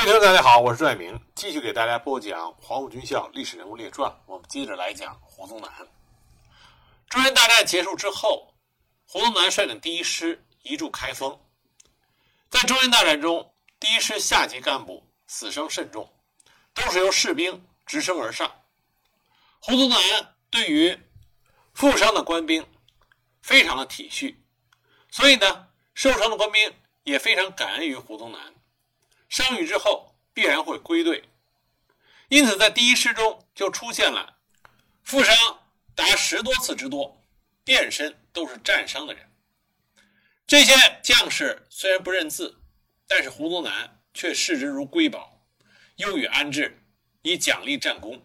各位听众，大家好，我是朱爱明，继续给大家播讲《黄埔军校历史人物列传》。我们接着来讲胡宗南。中原大战结束之后，胡宗南率领第一师移驻开封。在中原大战中，第一师下级干部死伤甚重，都是由士兵直升而上。胡宗南对于负伤的官兵非常的体恤，所以呢，受伤的官兵也非常感恩于胡宗南。伤愈之后必然会归队，因此在第一师中就出现了负伤达十多次之多，遍身都是战伤的人。这些将士虽然不认字，但是胡宗南却视之如瑰宝，优予安置，以奖励战功。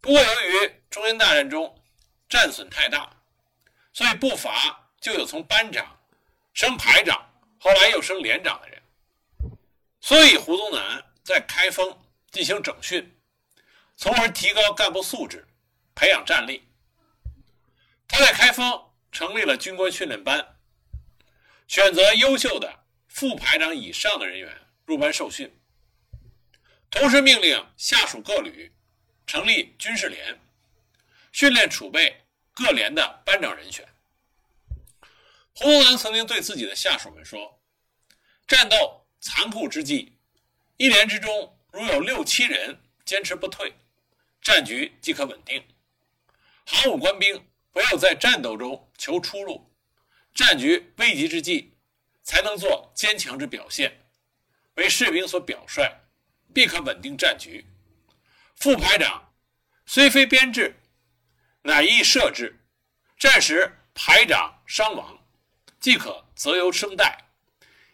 不过由于中原大战中战损太大，所以不乏就有从班长升排长，后来又升连长的人。所以，胡宗南在开封进行整训，从而提高干部素质，培养战力。他在开封成立了军官训练班，选择优秀的副排长以上的人员入班受训，同时命令下属各旅成立军事连，训练储备各连的班长人选。胡宗南曾经对自己的下属们说：“战斗。”残酷之际，一连之中如有六七人坚持不退，战局即可稳定。行伍官兵唯有在战斗中求出路，战局危急之际，才能做坚强之表现，为士兵所表率，必可稳定战局。副排长虽非编制，乃亦设置，战时排长伤亡，即可择优升代。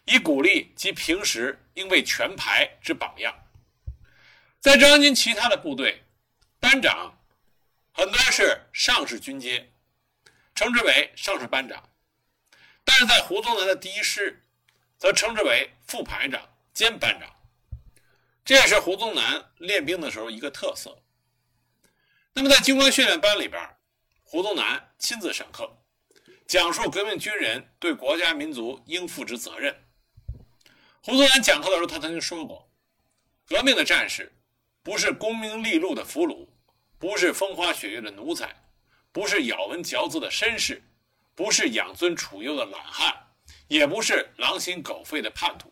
以鼓励及平时应为全排之榜样。在中央军其他的部队，班长很多是上士军阶，称之为上士班长；但是在胡宗南的第一师，则称之为副排长兼班长。这也是胡宗南练兵的时候一个特色。那么在军官训练班里边，胡宗南亲自上课，讲述革命军人对国家民族应负之责任。胡宗南讲课的时候，他曾经说过：“革命的战士，不是功名利禄的俘虏，不是风花雪月的奴才，不是咬文嚼字的绅士，不是养尊处优的懒汉，也不是狼心狗肺的叛徒。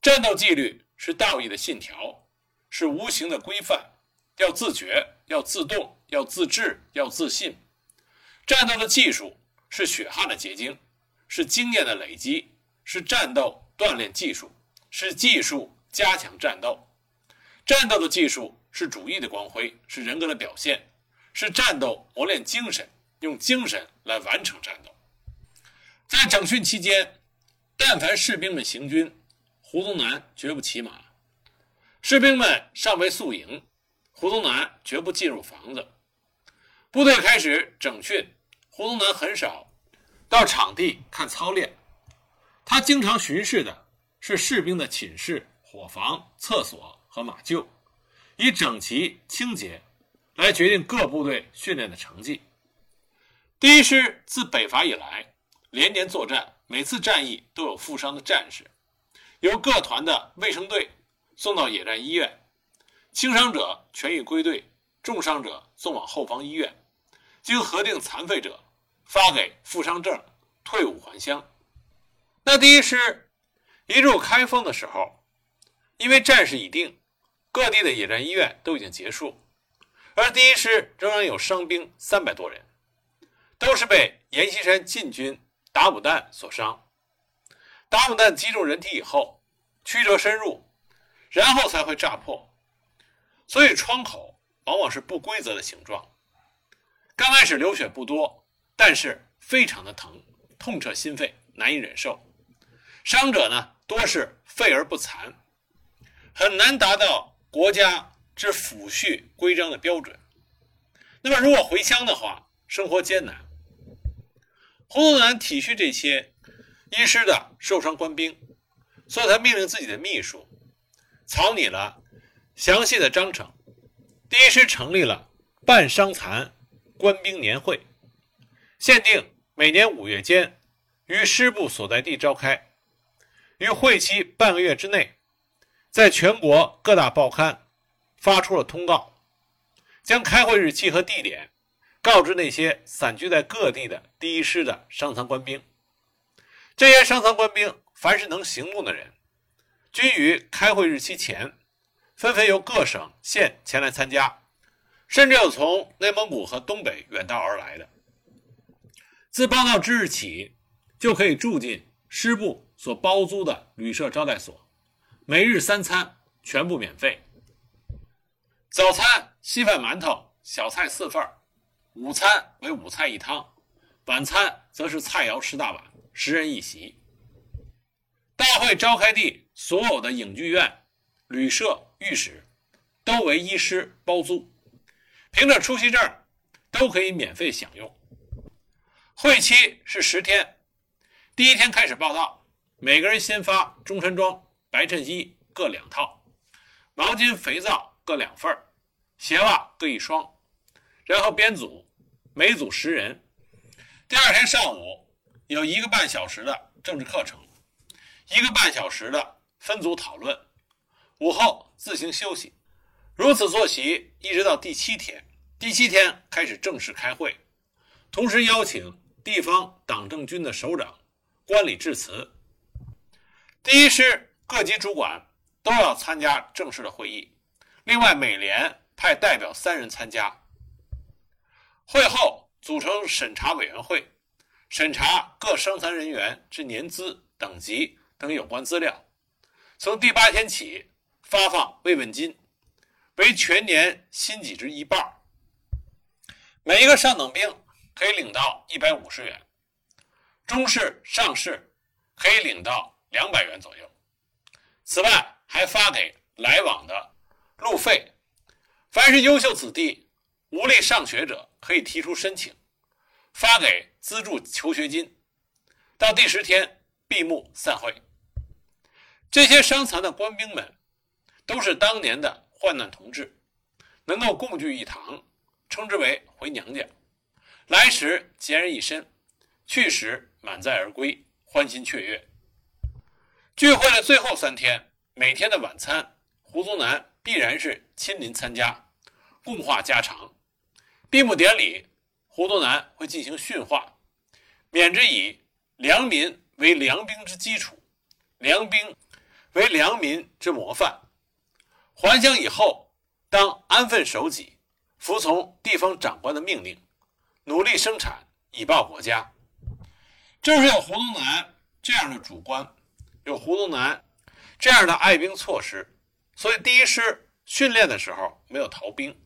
战斗纪律是道义的信条，是无形的规范，要自觉，要自动，要自治，要自信。战斗的技术是血汗的结晶，是经验的累积，是战斗。”锻炼技术是技术加强战斗，战斗的技术是主义的光辉，是人格的表现，是战斗磨练精神，用精神来完成战斗。在整训期间，但凡士兵们行军，胡宗南绝不骑马；士兵们尚未宿营，胡宗南绝不进入房子。部队开始整训，胡宗南很少到场地看操练。他经常巡视的是士兵的寝室、伙房、厕所和马厩，以整齐清洁来决定各部队训练的成绩。第一师自北伐以来，连年作战，每次战役都有负伤的战士，由各团的卫生队送到野战医院，轻伤者痊愈归队，重伤者送往后方医院，经核定残废者发给负伤证，退伍还乡。那第一师一入开封的时候，因为战事已定，各地的野战医院都已经结束，而第一师仍然有伤兵三百多人，都是被阎锡山进军打牡弹所伤。打牡弹击中人体以后，曲折深入，然后才会炸破，所以创口往往是不规则的形状。刚开始流血不多，但是非常的疼，痛彻心肺，难以忍受。伤者呢，多是废而不残，很难达到国家之抚恤规章的标准。那么，如果回乡的话，生活艰难。胡宗南体恤这些医师的受伤官兵，所以他命令自己的秘书草拟了详细的章程。第一师成立了半伤残官兵年会，限定每年五月间于师部所在地召开。于会期半个月之内，在全国各大报刊发出了通告，将开会日期和地点告知那些散居在各地的第一师的伤残官兵。这些伤残官兵凡是能行动的人，均于开会日期前，纷纷由各省县前来参加，甚至有从内蒙古和东北远道而来的。自报到之日起，就可以住进师部所包租的旅社招待所，每日三餐全部免费。早餐稀饭馒头、小菜四份午餐为五菜一汤，晚餐则是菜肴十大碗，十人一席。大会召开地所有的影剧院、旅社、御史都为医师包租，凭着出席证都可以免费享用。会期是十天，第一天开始报道，每个人先发中山装、白衬衣各两套，毛巾、肥皂各两份鞋袜各一双，然后编组，每组十人。第二天上午有一个半小时的政治课程，一个半小时的分组讨论，午后自行休息，如此作息一直到第七天。第七天开始正式开会，同时邀请。地方党政军的首长、官礼致辞，第一师各级主管都要参加正式的会议。另外，每连派代表三人参加。会后组成审查委员会，审查各伤残人员之年资、等级等有关资料。从第八天起，发放慰问金，为全年薪给之一半。每一个上等兵。可以领到一百五十元，中士、上士可以领到两百元左右。此外，还发给来往的路费。凡是优秀子弟无力上学者，可以提出申请，发给资助求学金。到第十天闭幕散会。这些伤残的官兵们，都是当年的患难同志，能够共聚一堂，称之为回娘家。来时孑然一身，去时满载而归，欢欣雀跃。聚会的最后三天，每天的晚餐，胡宗南必然是亲临参加，共话家常。闭幕典礼，胡宗南会进行训话，勉之以良民为良兵之基础，良兵为良民之模范。还乡以后，当安分守己，服从地方长官的命令。努力生产以报国家。正是有胡宗南这样的主官，有胡宗南这样的爱兵措施，所以第一师训练的时候没有逃兵，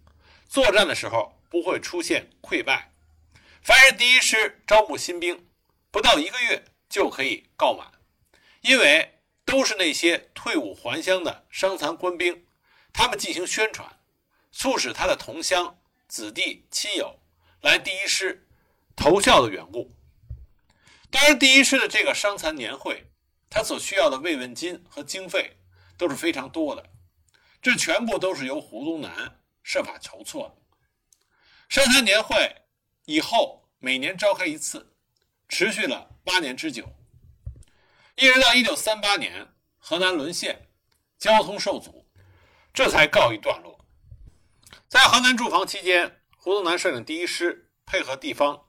作战的时候不会出现溃败。凡是第一师招募新兵，不到一个月就可以告满，因为都是那些退伍还乡的伤残官兵，他们进行宣传，促使他的同乡、子弟、亲友。来第一师投效的缘故。当然，第一师的这个伤残年会，他所需要的慰问金和经费都是非常多的，这全部都是由胡宗南设法筹措的。伤残年会以后每年召开一次，持续了八年之久，一直到一九三八年河南沦陷，交通受阻，这才告一段落。在河南驻防期间。胡宗南率领第一师配合地方，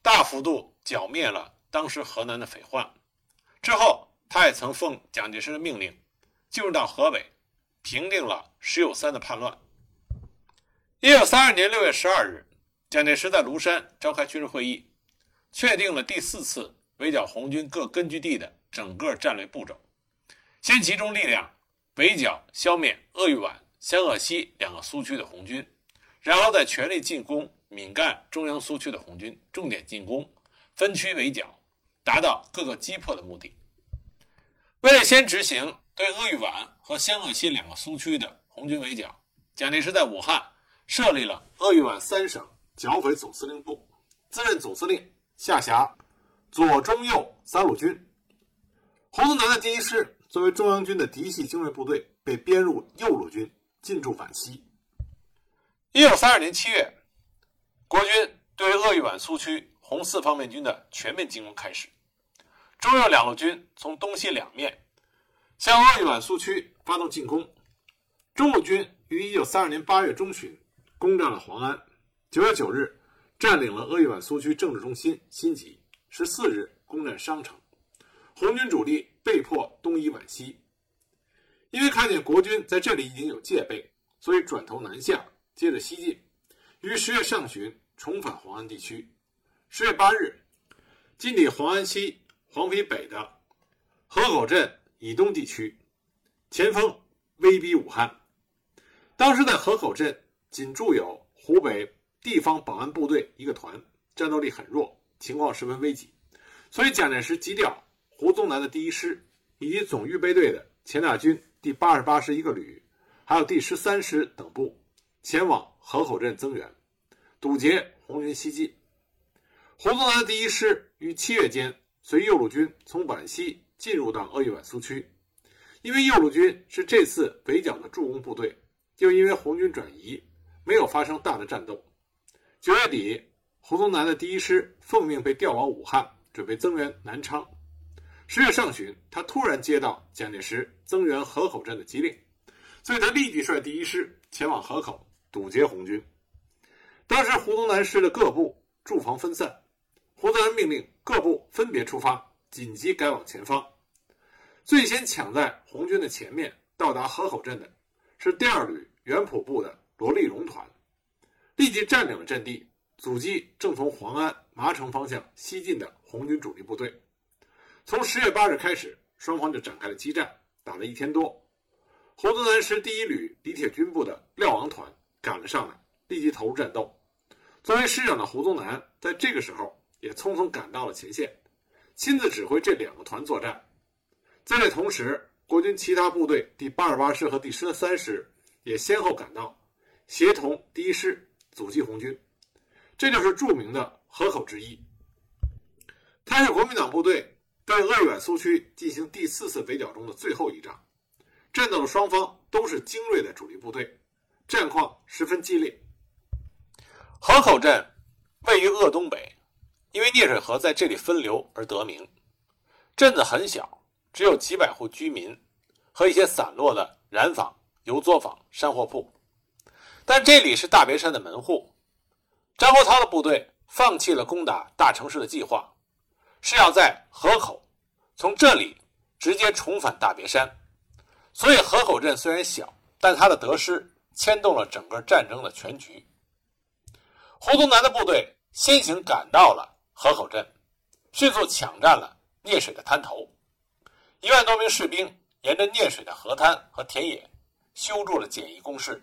大幅度剿灭了当时河南的匪患。之后，他也曾奉蒋介石的命令，进入到河北，平定了石友三的叛乱。一九三二年六月十二日，蒋介石在庐山召开军事会议，确定了第四次围剿红军各根据地的整个战略步骤。先集中力量围剿消灭鄂豫皖、湘鄂西两个苏区的红军。然后再全力进攻闽赣中央苏区的红军，重点进攻，分区围剿，达到各个击破的目的。为了先执行对鄂豫皖和湘鄂西两个苏区的红军围剿，蒋介石在武汉设立了鄂豫皖三省剿匪总司令部，自任总司令，下辖左、中、右三路军。胡宗南的第一师作为中央军的嫡系精锐部队，被编入右路军，进驻皖西。一九三二年七月，国军对鄂豫皖苏区红四方面军的全面进攻开始。中右两路军从东西两面向鄂豫皖苏区发动进攻。中路军于一九三二年八月中旬攻占了黄安，九月九日占领了鄂豫皖苏区政治中心新集，十四日攻占商城。红军主力被迫东移皖西，因为看见国军在这里已经有戒备，所以转头南下，接着西进，于十月上旬重返黄安地区。十月八日，进抵黄安西、黄陂北的河口镇以东地区，前锋威逼武汉。当时在河口镇仅驻有湖北地方保安部队一个团，战斗力很弱，情况十分危急，所以蒋介石急调胡宗南的第一师以及总预备队的钱大军第八十八师一个旅，还有第十三师等部前往河口镇增援，堵截红军西进。胡宗南第一师于七月间随右路军从皖西进入到鄂豫皖苏区，因为右路军是这次围剿的助攻部队。又因为红军转移，没有发生大的战斗。九月底，胡宗南的第一师奉命被调往武汉，准备增援南昌。十月上旬，他突然接到蒋介石增援河口镇的急令，所以他立即率第一师前往河口堵截红军。当时胡宗南师的各部驻防分散，胡宗南命令各部分别出发，紧急赶往前方。最先抢在红军的前面到达河口镇的是第二旅。原普部的罗立荣团立即占领了阵地，阻击正从黄安、麻城方向西进的红军主力部队。从十月八日开始，双方就展开了激战，打了一天多。胡宗南师第一旅李铁军部的廖王团赶了上来，立即投入战斗。作为师长的胡宗南在这个时候也匆匆赶到了前线，亲自指挥这两个团作战。在这同时，国军其他部队第八十八师和第十三师。也先后赶到，协同第一师阻击红军，这就是著名的河口之役。它是国民党部队在鄂豫皖苏区进行第四次围剿中的最后一仗，战斗的双方都是精锐的主力部队，战况十分激烈。河口镇位于鄂东北，因为聂水河在这里分流而得名。镇子很小，只有几百户居民和一些散落的染坊。油作坊、山货铺，但这里是大别山的门户。张国焘的部队放弃了攻打大城市的计划，是要在河口从这里直接重返大别山。所以河口镇虽然小，但他的得失牵动了整个战争的全局。胡宗南的部队先行赶到了河口镇，迅速抢占了聂水的滩头，一万多名士兵沿着聂水的河滩和田野。修筑了简易工事，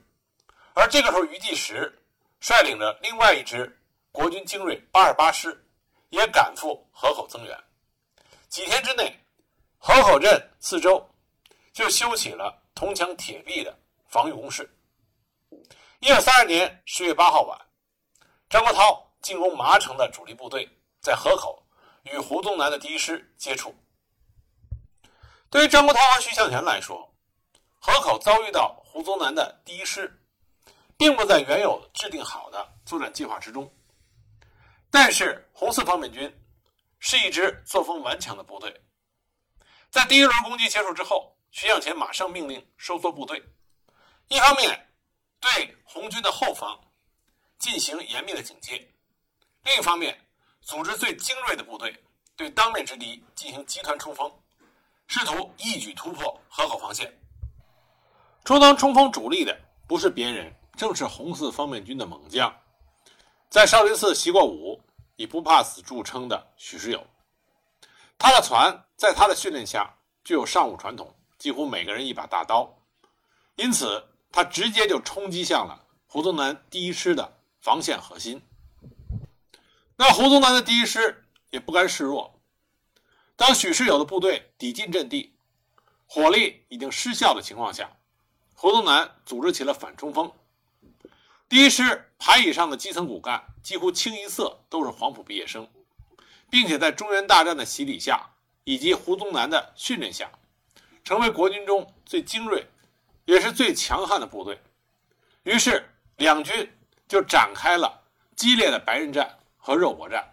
而这个时候，余继时率领着另外一支国军精锐八十八师也赶赴河口增援。几天之内，河口镇四周就修起了铜墙铁壁的防御工事。一九三二年十月八号晚，张国焘进攻麻城的主力部队在河口与胡宗南的第一师接触。对于张国焘和徐向前来说，河口遭遇到胡宗南的第一师，并不在原有制定好的作战计划之中。但是红四方面军是一支作风顽强的部队，在第一轮攻击结束之后，徐向前马上命令收缩部队，一方面对红军的后方进行严密的警戒，另一方面组织最精锐的部队对当面之敌进行集团冲锋，试图一举突破河口防线。充当冲锋主力的不是别人，正是红四方面军的猛将，在少林寺习过武、以不怕死著称的许世友。他的船在他的训练下具有上武传统，几乎每个人一把大刀，因此他直接就冲击向了胡宗南第一师的防线核心。那胡宗南的第一师也不甘示弱，当许世友的部队抵近阵地，火力已经失效的情况下。胡宗南组织起了反冲锋，第一师排以上的基层骨干几乎清一色都是黄埔毕业生，并且在中原大战的洗礼下以及胡宗南的训练下，成为国军中最精锐也是最强悍的部队。于是两军就展开了激烈的白刃战和肉搏战。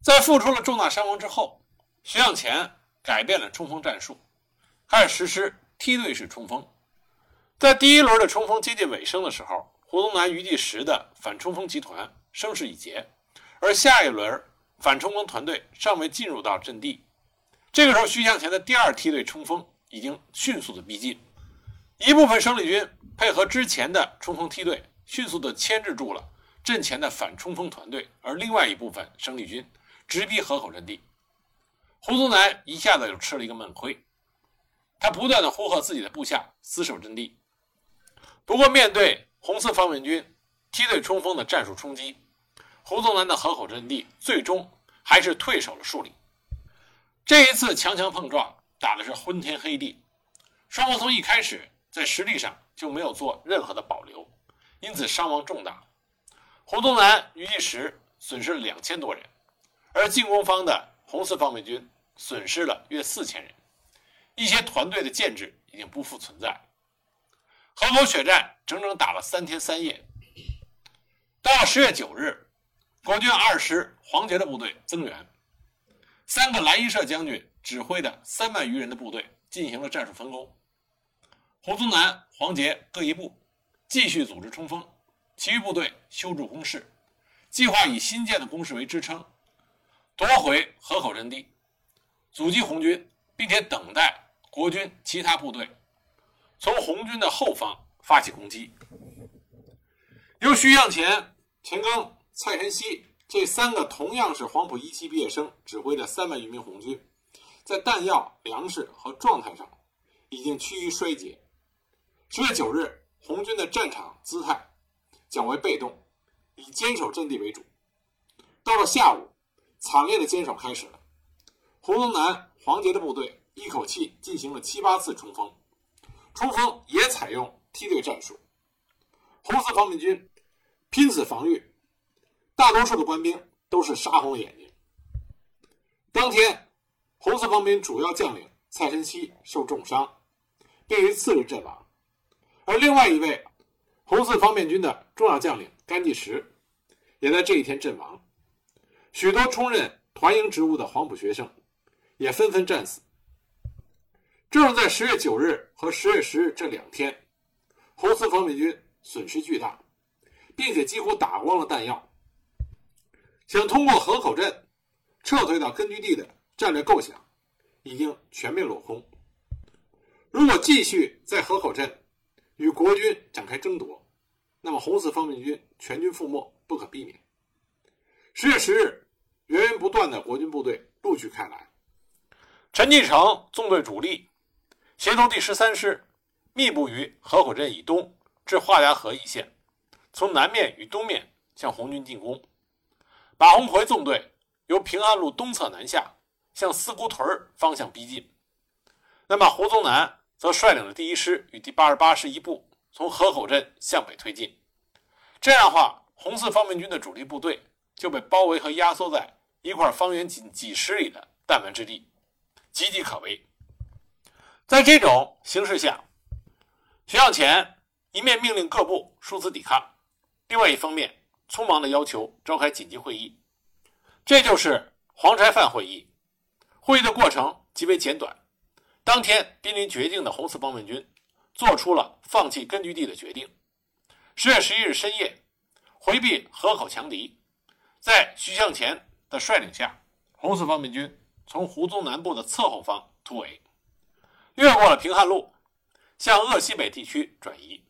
在付出了重大伤亡之后，徐向前改变了冲锋战术，开始实施梯队式冲锋。在第一轮的冲锋接近尾声的时候，胡宗南、余继时的反冲锋集团声势已竭，而下一轮反冲锋团队尚未进入到阵地。这个时候，徐向前的第二梯队冲锋已经迅速的逼近，一部分生力军配合之前的冲锋梯队，迅速的牵制住了阵前的反冲锋团队，而另外一部分生力军直逼河口阵地。胡宗南一下子就吃了一个闷亏，他不断的呼喝自己的部下死守阵地。不过，面对红四方面军梯队冲锋的战术冲击，胡宗南的河口阵地最终还是退守了数里。这一次强强碰撞打的是昏天黑地，双方从一开始在实力上就没有做任何的保留，因此伤亡重大。胡宗南、于一时损失了两千多人，而进攻方的红四方面军损失了约四千人，一些团队的建制已经不复存在。河口血战整整打了三天三夜。到了十月九日，国军二师黄杰的部队增援，三个蓝衣社将军指挥的三万余人的部队进行了战术分工。胡宗南、黄杰各一部，继续组织冲锋；其余部队修筑工事，计划以新建的工事为支撑，夺回河口阵地，阻击红军，并且等待国军其他部队。从红军的后方发起攻击，由徐向前、钱庚、蔡晨曦这三个同样是黄埔一期毕业生指挥的三万余名红军，在弹药、粮食和状态上已经趋于衰竭。十月九日，红军的战场姿态较为被动，以坚守阵地为主。到了下午，惨烈的坚守开始了。胡宗南、黄杰的部队一口气进行了七八次冲锋。冲锋也采用梯队战术，红四方面军拼死防御，大多数的官兵都是杀红了眼睛。当天，红四方面军主要将领蔡晨曦受重伤，并于次日阵亡，而另外一位红四方面军的重要将领甘地时也在这一天阵亡。许多充任团营职务的黄埔学生也纷纷战死。正是在十月九日和十月十日这两天，红四方面军损失巨大，并且几乎打光了弹药。想通过河口镇撤退到根据地的战略构想已经全面落空。如果继续在河口镇与国军展开争夺，那么红四方面军全军覆没不可避免。十月十日，源源不断的国军部队陆续开来，陈继承纵队主力。协同第十三师，密布于河口镇以东至华家河一线，从南面与东面向红军进攻。马鸿逵纵队由平安路东侧南下，向四姑屯方向逼近。那么胡宗南则率领了第一师与第八十八师一部从河口镇向北推进。这样的话，红四方面军的主力部队就被包围和压缩在一块方圆仅几十里的弹丸之地，岌岌可危。在这种形势下，徐向前一面命令各部殊死抵抗，另外一方面匆忙地要求召开紧急会议。这就是黄柴饭会议。会议的过程极为简短。当天濒临绝境的红四方面军做出了放弃根据地的决定。十月十一日深夜，回避河口强敌，在徐向前的率领下，红四方面军从胡宗南部的侧后方突围。越过了平汉路，向鄂西北地区转移。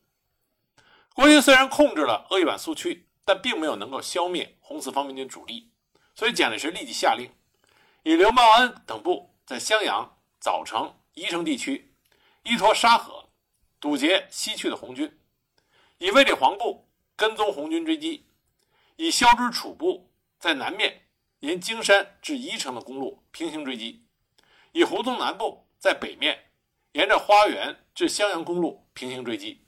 国军虽然控制了鄂豫皖苏区，但并没有能够消灭红四方面军主力，所以蒋介石立即下令，以刘茂恩等部在襄阳、枣城、宜城地区依托沙河，堵截西去的红军；以卫立煌部跟踪红军追击；以萧之楚部在南面沿京山至宜城的公路平行追击；以胡宗南部在北面。沿着花园至襄阳公路平行追击。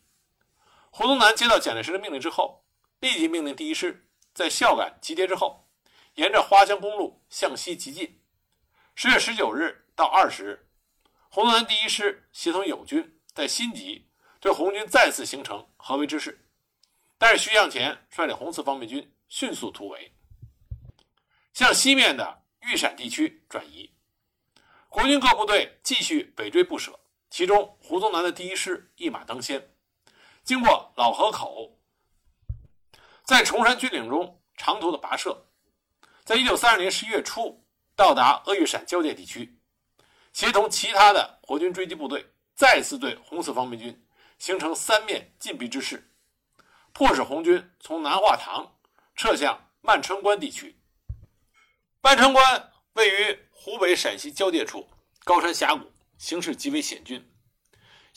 胡宗南接到蒋介石的命令之后，立即命令第一师在孝感集结之后，沿着花江公路向西急进。十月十九日到二十日，胡宗南第一师协同友军在新集对红军再次形成合围之势，但是徐向前率领红四方面军迅速突围，向西面的豫陕地区转移。国军各部队继续北追不舍。其中胡宗南的第一师一马当先，经过老河口，在崇山峻岭中长途的跋涉，在一九三二年十一月初到达鄂豫陕交界地区，协同其他的国军追击部队，再次对红四方面军形成三面进逼之势，迫使红军从南化塘撤向曼川关地区。曼川关位于湖北陕西交界处，高山峡谷，形势极为险峻。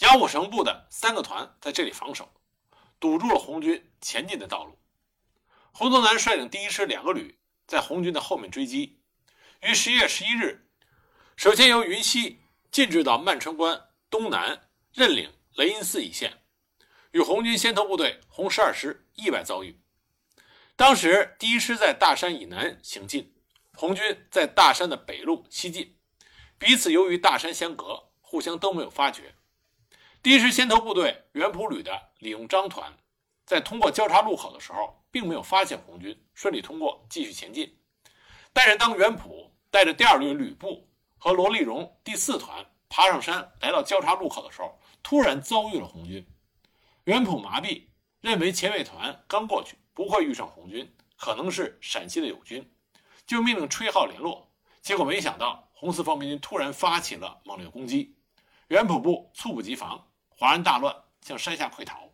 杨虎城部的三个团在这里防守，堵住了红军前进的道路。胡宗南率领第一师两个旅在红军的后面追击，于十一月十一日，首先由云溪进至到曼川关东南任领雷音寺一线，与红军先头部队红十二师意外遭遇。当时第一师在大山以南行进，红军在大山的北路西进，彼此由于大山相隔，互相都没有发觉。第一师先头部队原普旅的李用章团，在通过交叉路口的时候，并没有发现红军，顺利通过，继续前进。但是当原普带着第二旅旅部和罗立荣第四团爬上山，来到交叉路口的时候，突然遭遇了红军。袁普麻痹，认为前卫团刚过去，不会遇上红军，可能是陕西的友军，就命令吹号联络。结果没想到，红四方面军突然发起了猛烈攻击，袁普部猝不及防。哗然大乱，向山下溃逃。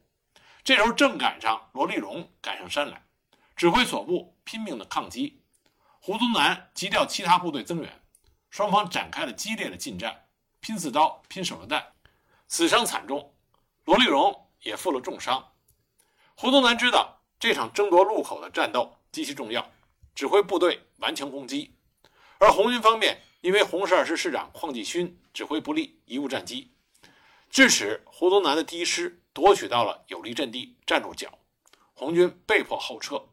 这时候正赶上罗立荣赶上山来，指挥所部拼命的抗击。胡宗南急调其他部队增援，双方展开了激烈的近战，拼刺刀，拼手榴弹，死伤惨重。罗立荣也负了重伤。胡宗南知道这场争夺路口的战斗极其重要，指挥部队顽强攻击。而红军方面因为红十二师师长邝继勋指挥不力，贻误战机。致使胡宗南的第一师夺取到了有利阵地，站住脚，红军被迫后撤。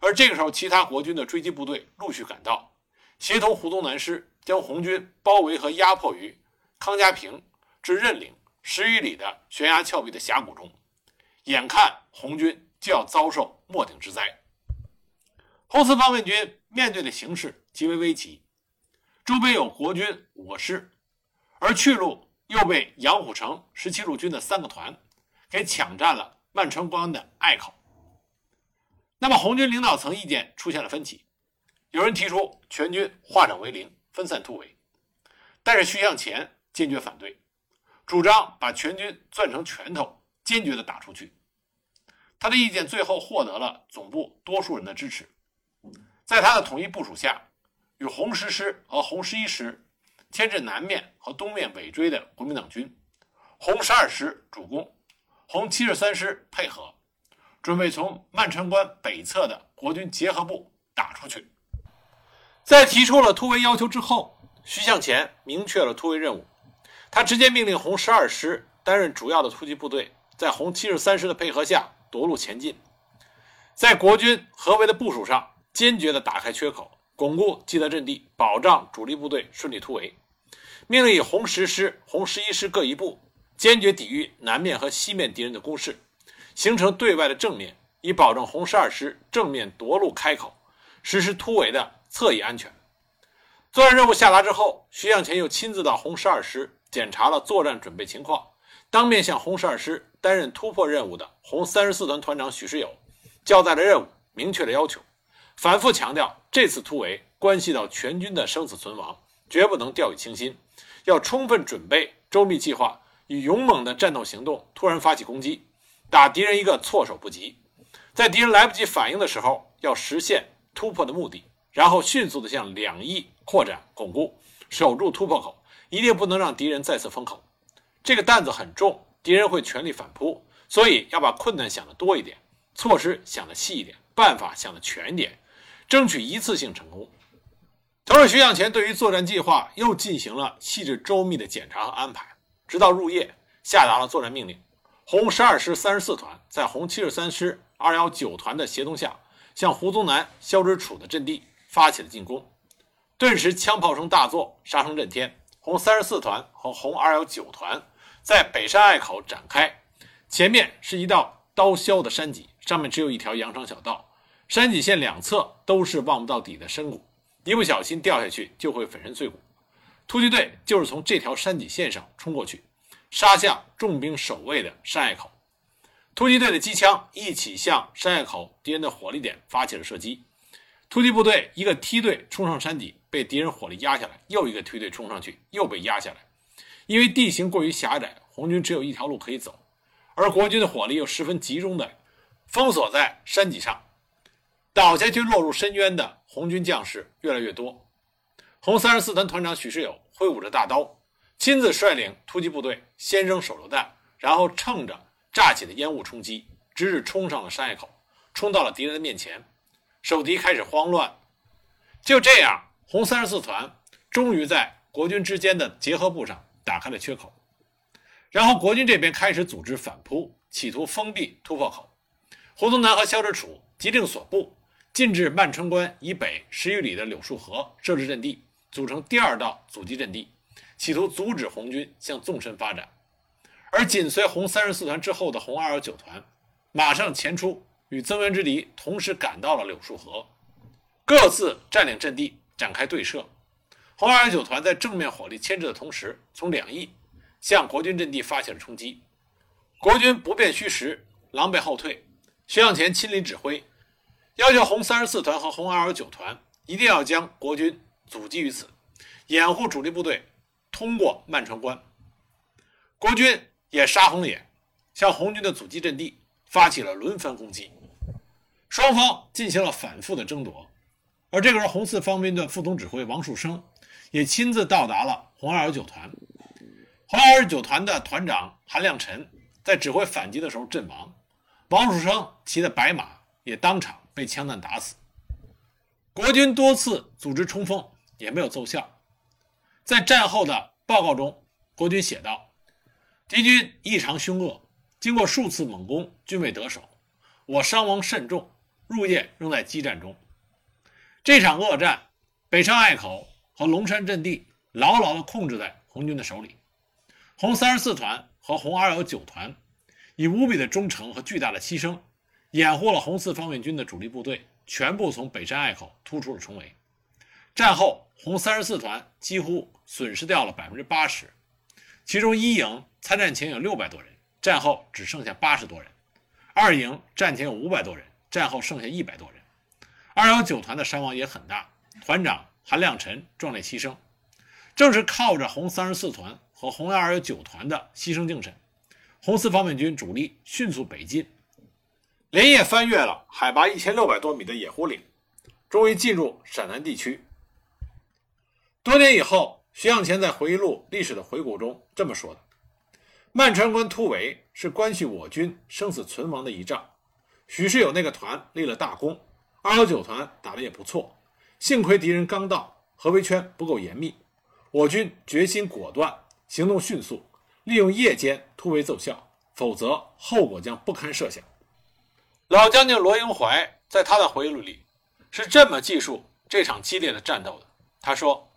而这个时候，其他国军的追击部队陆续赶到，协同胡宗南师将红军包围和压迫于康家坪至任岭十余里的悬崖峭壁的峡谷中。眼看红军就要遭受末顶之灾，红四方面军面对的形势极为危急，周边有国军五个师，而去路。又被杨虎城十七路军的三个团给抢占了万川关的隘口。那么红军领导层意见出现了分歧，有人提出全军化整为零，分散突围，但是徐向前坚决反对，主张把全军攥成拳头，坚决的打出去。他的意见最后获得了总部多数人的支持，在他的统一部署下，与红十师和红十一师。牵制南面和东面尾追的国民党军，红十二师主攻，红七十三师配合，准备从曼城关北侧的国军结合部打出去。在提出了突围要求之后，徐向前明确了突围任务，他直接命令红十二师担任主要的突击部队，在红七十三师的配合下夺路前进，在国军合围的部署上坚决地打开缺口，巩固既得阵地，保障主力部队顺利突围。命令以红十师、红十一师各一部，坚决抵御南面和西面敌人的攻势，形成对外的正面，以保证红十二师正面夺路开口，实施突围的侧翼安全。作战任务下达之后，徐向前又亲自到红十二师检查了作战准备情况，当面向红十二师担任突破任务的红三十四团团长许世友交代了任务，明确了要求，反复强调这次突围关系到全军的生死存亡，绝不能掉以轻心。要充分准备，周密计划，以勇猛的战斗行动突然发起攻击，打敌人一个措手不及。在敌人来不及反应的时候，要实现突破的目的，然后迅速的向两翼扩展巩固，守住突破口，一定不能让敌人再次封口。这个担子很重，敌人会全力反扑，所以要把困难想得多一点，措施想得细一点，办法想得全一点，争取一次性成功。同时，徐向前对于作战计划又进行了细致周密的检查和安排，直到入夜，下达了作战命令。红十二师三十四团在红七十三师二幺九团的协同下，向胡宗南、肖之楚的阵地发起了进攻。顿时，枪炮声大作，杀声震天。红三十四团和红二幺九团在北山隘口展开，前面是一道刀削的山脊，上面只有一条羊肠小道，山脊线两侧都是望不到底的深谷。一不小心掉下去就会粉身碎骨，突击队就是从这条山脊线上冲过去，杀向重兵守卫的山隘口。突击队的机枪一起向山隘口敌人的火力点发起了射击。突击部队一个梯队冲上山底，被敌人火力压下来；又一个梯队冲上去，又被压下来。因为地形过于狭窄，红军只有一条路可以走，而国军的火力又十分集中的封锁在山脊上，倒下去落入深渊的红军将士越来越多。红三十四团团长许世友挥舞着大刀，亲自率领突击部队先扔手榴弹，然后乘着炸起的烟雾冲击，直至冲上了山隘口，冲到了敌人的面前。守敌开始慌乱，就这样，红三十四团终于在国军之间的结合部上打开了缺口。然后国军这边开始组织反扑，企图封闭突破口。胡宗南和肖志楚急令所部进至曼春关以北十余里的柳树河设置阵地，组成第二道阻击阵地，企图阻止红军向纵深发展。而紧随红三十四团之后的红二幺九团马上前出。与增援之敌同时赶到了柳树河，各自占领阵地，展开对射。红二十九团在正面火力牵制的同时，从两翼向国军阵地发起了冲击。国军不辨虚实，狼狈后退。徐向前亲临指挥，要求红三十四团和红二十九团一定要将国军阻击于此，掩护主力部队通过曼川关。国军也杀红了眼，向红军的阻击阵地发起了轮番攻击。双方进行了反复的争夺，而这个时候，红四方面的副总指挥王树声也亲自到达了红二幺九团。红二幺九团的团长韩亮臣在指挥反击的时候阵亡，王树声骑的白马也当场被枪弹打死。国军多次组织冲锋也没有奏效。在战后的报告中，国军写道：“敌军异常凶恶，经过数次猛攻，均未得手，我伤亡甚重。”入夜仍在激战中，这场恶战，北山隘口和龙山阵地牢牢地控制在红军的手里。红三十四团和红二幺九团以无比的忠诚和巨大的牺牲，掩护了红四方面军的主力部队全部从北山隘口突出了重围。战后，红三十四团几乎损失掉了百分之八十，其中一营参战前有六百多人，战后只剩下八十多人；二营战前有五百多人。战后剩下一百多人，二幺九团的伤亡也很大，团长韩亮臣壮烈牺牲。正是靠着红三十四团和红二幺九团的牺牲精神，红四方面军主力迅速北进，连夜翻越了海拔一千六百多米的野狐岭，终于进入陕南地区。多年以后，徐向前在回忆录《历史的回顾》中这么说的：“曼川关突围是关系我军生死存亡的一仗。”许世友那个团立了大功，二幺九团打得也不错，幸亏敌人刚到，合围圈不够严密，我军决心果断，行动迅速，利用夜间突围奏效，否则后果将不堪设想。老将军罗英怀在他的回忆录里是这么记述这场激烈的战斗的：他说，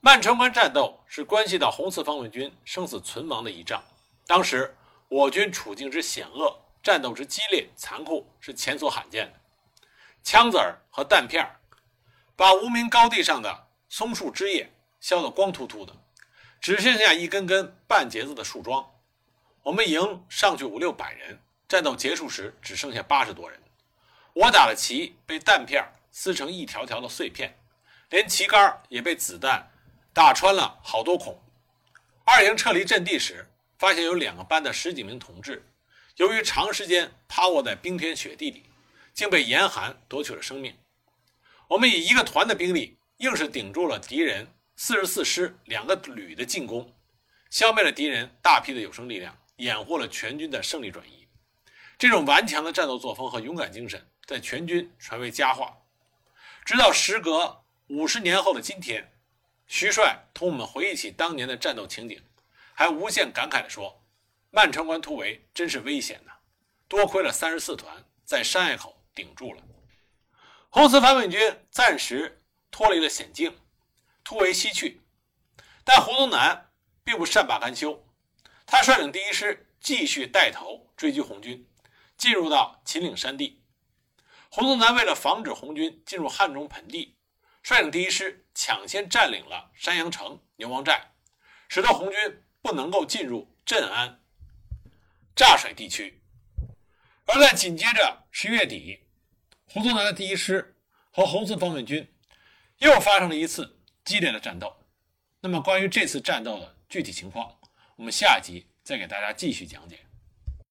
曼川关战斗是关系到红四方面军生死存亡的一仗，当时我军处境之险恶。战斗之激烈残酷是前所罕见的，枪子儿和弹片儿把无名高地上的松树枝叶削得光秃秃的，只剩下一根根半截子的树桩。我们营上去五六百人，战斗结束时只剩下八十多人。我打的旗被弹片撕成一条条的碎片，连旗杆也被子弹打穿了好多孔。二营撤离阵地时，发现有两个班的十几名同志。由于长时间趴卧在冰天雪地里，竟被严寒夺取了生命。我们以一个团的兵力，硬是顶住了敌人四十四师两个旅的进攻，消灭了敌人大批的有生力量，掩护了全军的胜利转移。这种顽强的战斗作风和勇敢精神，在全军传为佳话。直到时隔五十年后的今天，徐帅同我们回忆起当年的战斗情景，还无限感慨地说。曼川关突围真是危险呐！多亏了三十四团在山隘口顶住了，红四方面军暂时脱离了险境，突围西去。但胡宗南并不善罢甘休，他率领第一师继续带头追击红军，进入到秦岭山地。胡宗南为了防止红军进入汉中盆地，率领第一师抢先占领了山阳城、牛王寨，使得红军不能够进入。镇安、柞水地区。而在紧接着十一月底，胡宗南的第一师和红四方面军又发生了一次激烈的战斗。那么，关于这次战斗的具体情况，我们下一集再给大家继续讲解。